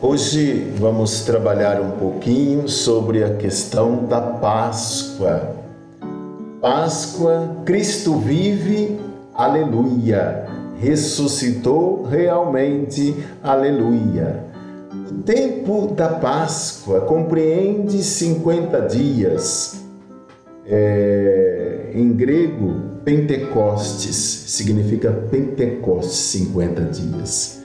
Hoje vamos trabalhar um pouquinho sobre a questão da Páscoa. Páscoa, Cristo vive, aleluia. Ressuscitou realmente, aleluia. O tempo da Páscoa compreende 50 dias. É, em grego, Pentecostes significa Pentecostes, 50 dias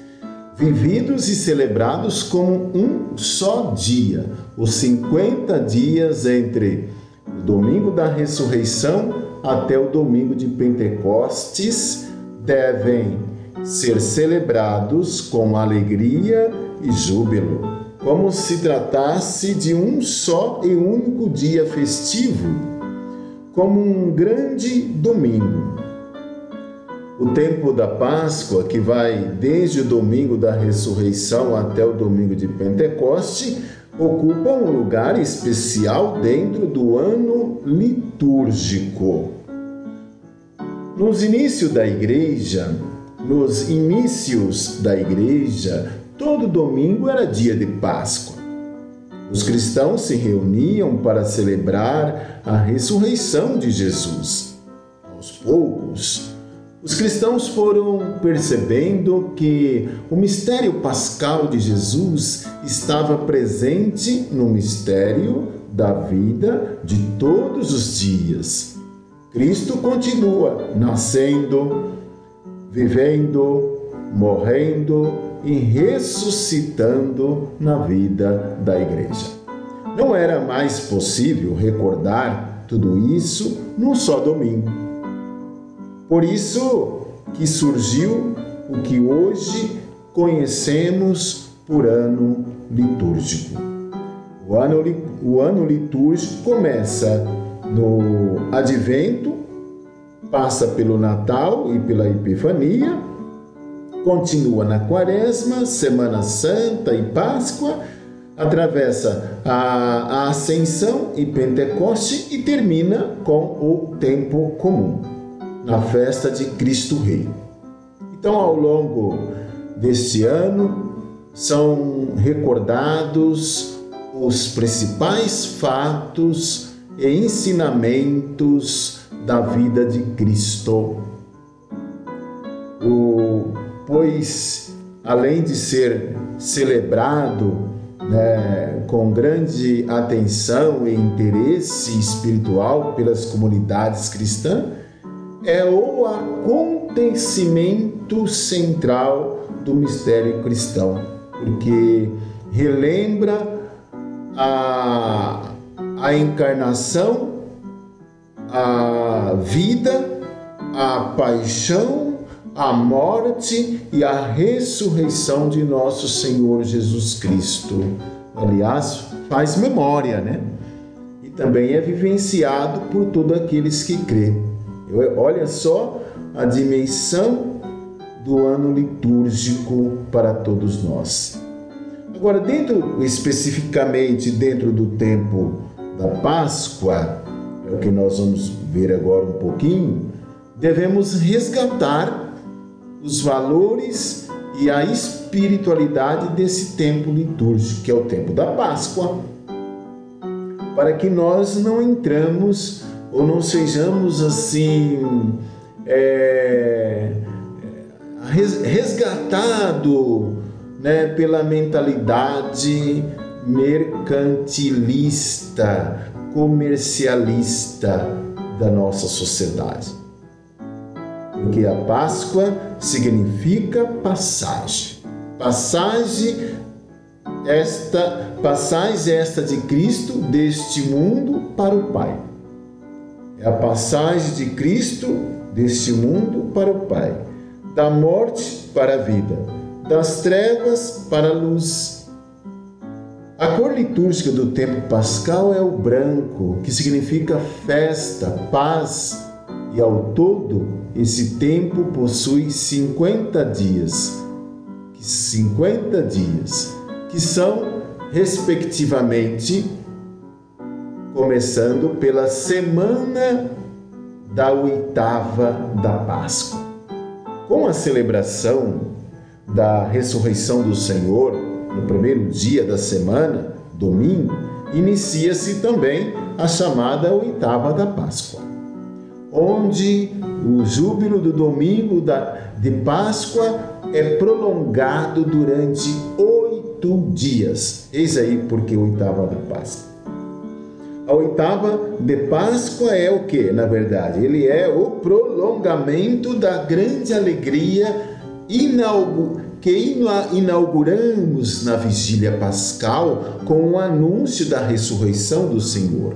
vividos e celebrados como um só dia, os 50 dias entre o domingo da ressurreição até o domingo de Pentecostes devem ser celebrados com alegria e júbilo, como se tratasse de um só e único dia festivo, como um grande domingo o tempo da Páscoa, que vai desde o domingo da ressurreição até o domingo de Pentecoste, ocupa um lugar especial dentro do ano litúrgico. Nos inícios da igreja, nos inícios da igreja, todo domingo era dia de Páscoa. Os cristãos se reuniam para celebrar a ressurreição de Jesus. Aos poucos, os cristãos foram percebendo que o mistério pascal de Jesus estava presente no mistério da vida de todos os dias. Cristo continua nascendo, vivendo, morrendo e ressuscitando na vida da igreja. Não era mais possível recordar tudo isso num só domingo. Por isso que surgiu o que hoje conhecemos por ano litúrgico. O ano, o ano litúrgico começa no Advento, passa pelo Natal e pela Epifania, continua na Quaresma, Semana Santa e Páscoa, atravessa a, a Ascensão e Pentecoste e termina com o tempo comum na festa de Cristo Rei. Então, ao longo deste ano, são recordados os principais fatos e ensinamentos da vida de Cristo. O, pois, além de ser celebrado né, com grande atenção e interesse espiritual pelas comunidades cristãs, é o acontecimento central do mistério cristão, porque relembra a, a encarnação, a vida, a paixão, a morte e a ressurreição de nosso Senhor Jesus Cristo. Aliás, faz memória, né? E também é vivenciado por todos aqueles que crêem. Olha só a dimensão do ano litúrgico para todos nós. Agora, dentro especificamente dentro do tempo da Páscoa, é o que nós vamos ver agora um pouquinho, devemos resgatar os valores e a espiritualidade desse tempo litúrgico, que é o tempo da Páscoa, para que nós não entramos ou não sejamos assim é, resgatado né, pela mentalidade mercantilista, comercialista da nossa sociedade. Porque a Páscoa significa passagem. Passagem esta passagem esta de Cristo deste mundo para o Pai. É a passagem de Cristo deste mundo para o Pai, da morte para a vida, das trevas para a luz. A cor litúrgica do tempo pascal é o branco, que significa festa, paz, e ao todo esse tempo possui 50 dias. 50 dias, que são respectivamente começando pela semana da oitava da Páscoa. Com a celebração da ressurreição do Senhor, no primeiro dia da semana, domingo, inicia-se também a chamada oitava da Páscoa, onde o júbilo do domingo de Páscoa é prolongado durante oito dias. Eis aí porque oitava da Páscoa. A oitava de Páscoa é o que, na verdade? Ele é o prolongamento da grande alegria que inauguramos na vigília pascal com o anúncio da ressurreição do Senhor,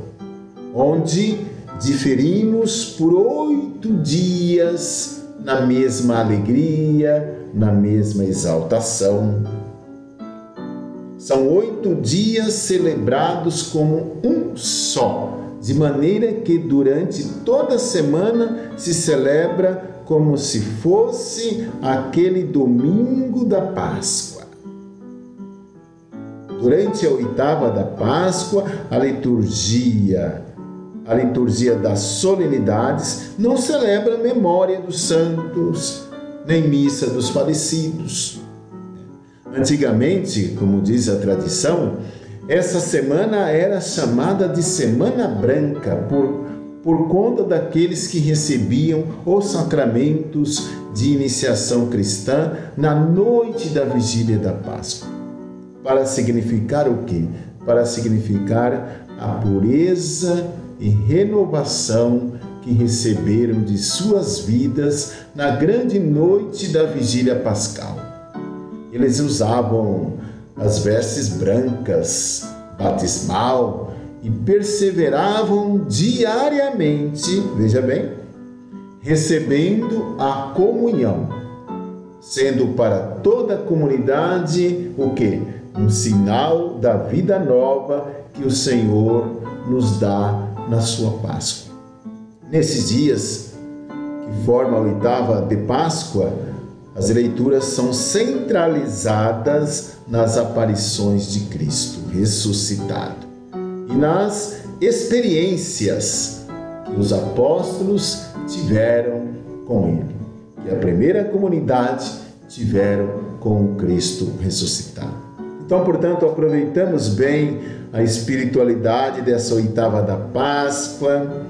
onde diferimos por oito dias na mesma alegria, na mesma exaltação. São oito dias celebrados como um só, de maneira que durante toda a semana se celebra como se fosse aquele domingo da Páscoa. Durante a oitava da Páscoa, a liturgia, a liturgia das solenidades, não celebra a memória dos santos, nem missa dos falecidos. Antigamente, como diz a tradição, essa semana era chamada de Semana Branca por por conta daqueles que recebiam os sacramentos de iniciação cristã na noite da vigília da Páscoa. Para significar o quê? Para significar a pureza e renovação que receberam de suas vidas na grande noite da vigília pascal. Eles usavam as vestes brancas, batismal, e perseveravam diariamente, veja bem, recebendo a comunhão, sendo para toda a comunidade o que? Um sinal da vida nova que o Senhor nos dá na sua Páscoa. Nesses dias, que forma a oitava de Páscoa, as leituras são centralizadas nas aparições de Cristo ressuscitado e nas experiências que os apóstolos tiveram com ele, que a primeira comunidade tiveram com Cristo ressuscitado. Então, portanto, aproveitamos bem a espiritualidade dessa oitava da Páscoa,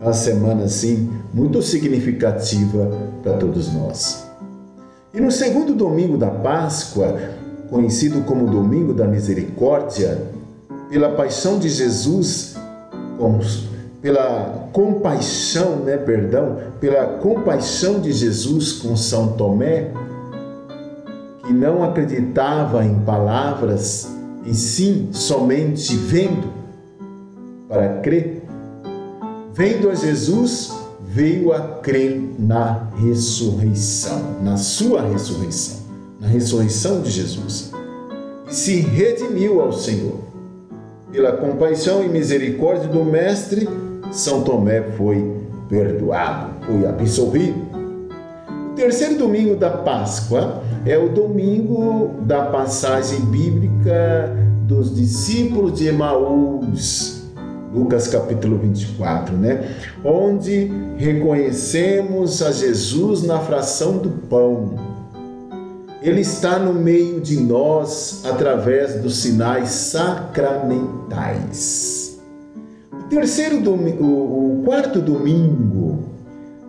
uma semana assim muito significativa para todos nós. E no segundo domingo da Páscoa, conhecido como Domingo da Misericórdia, pela paixão de Jesus, pela compaixão, né, perdão, pela compaixão de Jesus com São Tomé, que não acreditava em palavras, e sim somente vendo para crer. Vendo a Jesus, veio a crer na ressurreição, na sua ressurreição, na ressurreição de Jesus. E se redimiu ao Senhor pela compaixão e misericórdia do Mestre, São Tomé foi perdoado, foi absolvido. O terceiro domingo da Páscoa é o domingo da passagem bíblica dos discípulos de Emaús, Lucas capítulo 24, né? Onde reconhecemos a Jesus na fração do pão ele está no meio de nós através dos sinais sacramentais. O terceiro domingo, o quarto domingo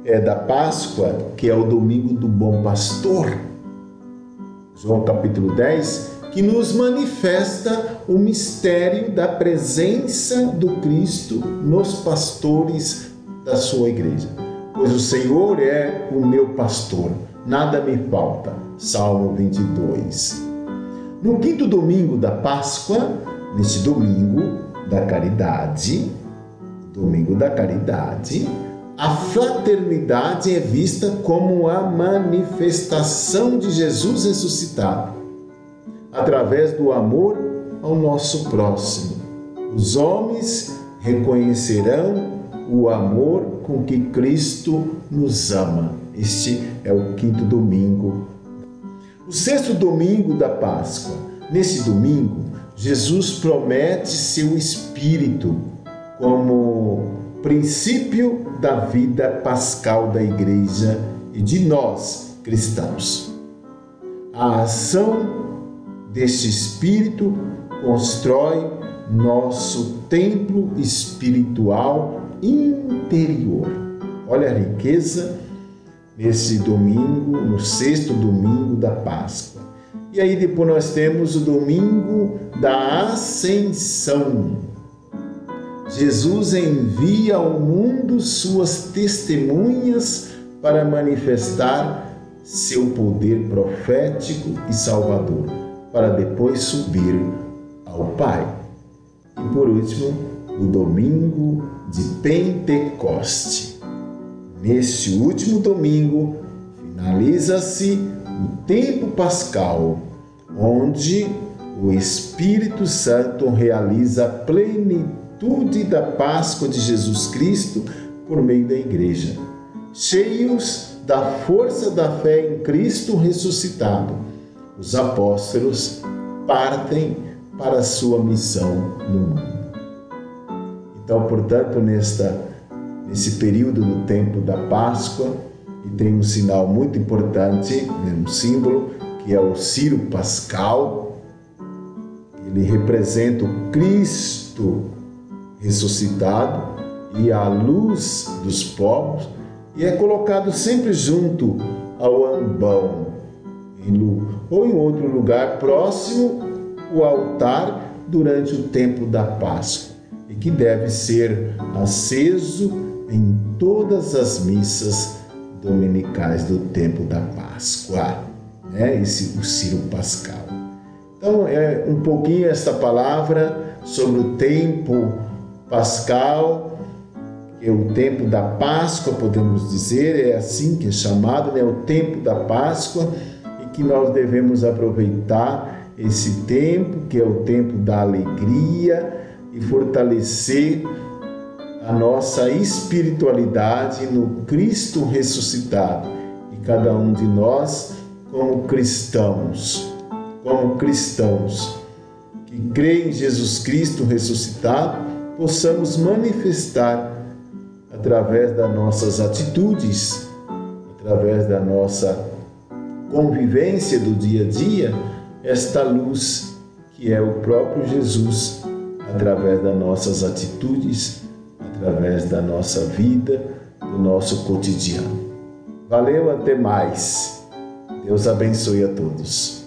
é da Páscoa, que é o domingo do bom pastor. João capítulo 10, que nos manifesta o mistério da presença do Cristo nos pastores da sua igreja. Pois o Senhor é o meu pastor, nada me falta Salmo 22. No quinto domingo da Páscoa, neste domingo da caridade, domingo da caridade, a fraternidade é vista como a manifestação de Jesus ressuscitado, através do amor ao nosso próximo. Os homens reconhecerão o amor com que Cristo nos ama. Este é o quinto domingo o sexto domingo da Páscoa. Nesse domingo, Jesus promete seu Espírito como princípio da vida pascal da Igreja e de nós cristãos. A ação deste Espírito constrói nosso templo espiritual interior. Olha a riqueza nesse domingo, no sexto domingo da Páscoa. E aí depois nós temos o domingo da Ascensão. Jesus envia ao mundo suas testemunhas para manifestar seu poder profético e salvador, para depois subir ao Pai. E por último, o domingo de Pentecoste. Neste último domingo, finaliza-se o tempo pascal, onde o Espírito Santo realiza a plenitude da Páscoa de Jesus Cristo por meio da Igreja. Cheios da força da fé em Cristo ressuscitado, os apóstolos partem para a sua missão no mundo. Então, portanto, nesta, nesse período do tempo da Páscoa, e tem um sinal muito importante, né, um símbolo, que é o Ciro Pascal. Ele representa o Cristo ressuscitado e a luz dos povos, e é colocado sempre junto ao ambão, ou em outro lugar próximo o altar durante o tempo da Páscoa e que deve ser aceso em todas as missas dominicais do tempo da Páscoa, né? Esse o Ciro Pascal. Então é um pouquinho esta palavra sobre o tempo pascal, que é o tempo da Páscoa, podemos dizer, é assim que é chamado, né? O tempo da Páscoa que nós devemos aproveitar esse tempo, que é o tempo da alegria e fortalecer a nossa espiritualidade no Cristo ressuscitado. E cada um de nós, como cristãos, como cristãos que creem em Jesus Cristo ressuscitado, possamos manifestar através das nossas atitudes, através da nossa convivência do dia a dia, esta luz que é o próprio Jesus, através das nossas atitudes, através da nossa vida, do nosso cotidiano. Valeu, até mais. Deus abençoe a todos.